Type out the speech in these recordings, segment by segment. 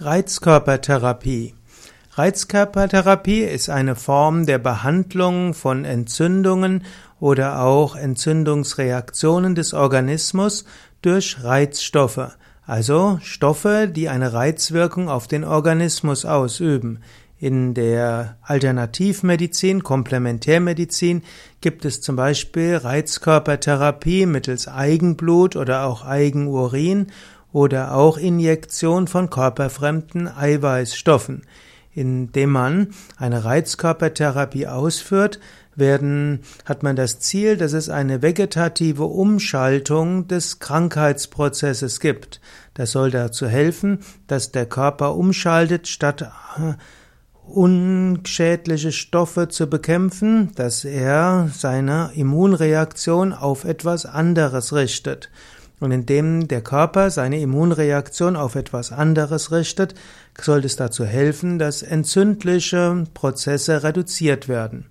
Reizkörpertherapie. Reizkörpertherapie ist eine Form der Behandlung von Entzündungen oder auch Entzündungsreaktionen des Organismus durch Reizstoffe, also Stoffe, die eine Reizwirkung auf den Organismus ausüben. In der Alternativmedizin, Komplementärmedizin gibt es zum Beispiel Reizkörpertherapie mittels Eigenblut oder auch Eigenurin oder auch Injektion von körperfremden Eiweißstoffen. Indem man eine Reizkörpertherapie ausführt, werden, hat man das Ziel, dass es eine vegetative Umschaltung des Krankheitsprozesses gibt. Das soll dazu helfen, dass der Körper umschaltet, statt äh, unschädliche Stoffe zu bekämpfen, dass er seine Immunreaktion auf etwas anderes richtet. Und indem der Körper seine Immunreaktion auf etwas anderes richtet, sollte es dazu helfen, dass entzündliche Prozesse reduziert werden.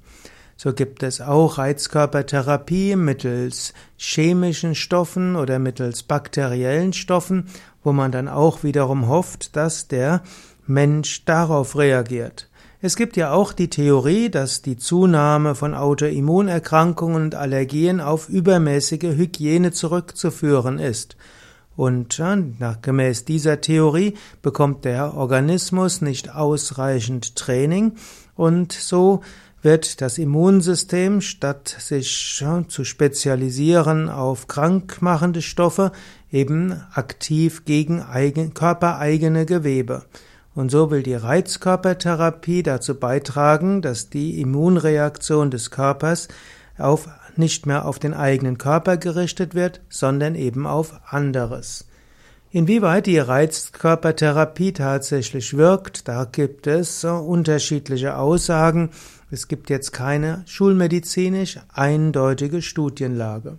So gibt es auch Reizkörpertherapie mittels chemischen Stoffen oder mittels bakteriellen Stoffen, wo man dann auch wiederum hofft, dass der Mensch darauf reagiert. Es gibt ja auch die Theorie, dass die Zunahme von Autoimmunerkrankungen und Allergien auf übermäßige Hygiene zurückzuführen ist. Und nach, gemäß dieser Theorie bekommt der Organismus nicht ausreichend Training und so wird das Immunsystem, statt sich zu spezialisieren auf krankmachende Stoffe, eben aktiv gegen eigen, körpereigene Gewebe. Und so will die Reizkörpertherapie dazu beitragen, dass die Immunreaktion des Körpers auf, nicht mehr auf den eigenen Körper gerichtet wird, sondern eben auf anderes. Inwieweit die Reizkörpertherapie tatsächlich wirkt, da gibt es unterschiedliche Aussagen. Es gibt jetzt keine schulmedizinisch eindeutige Studienlage.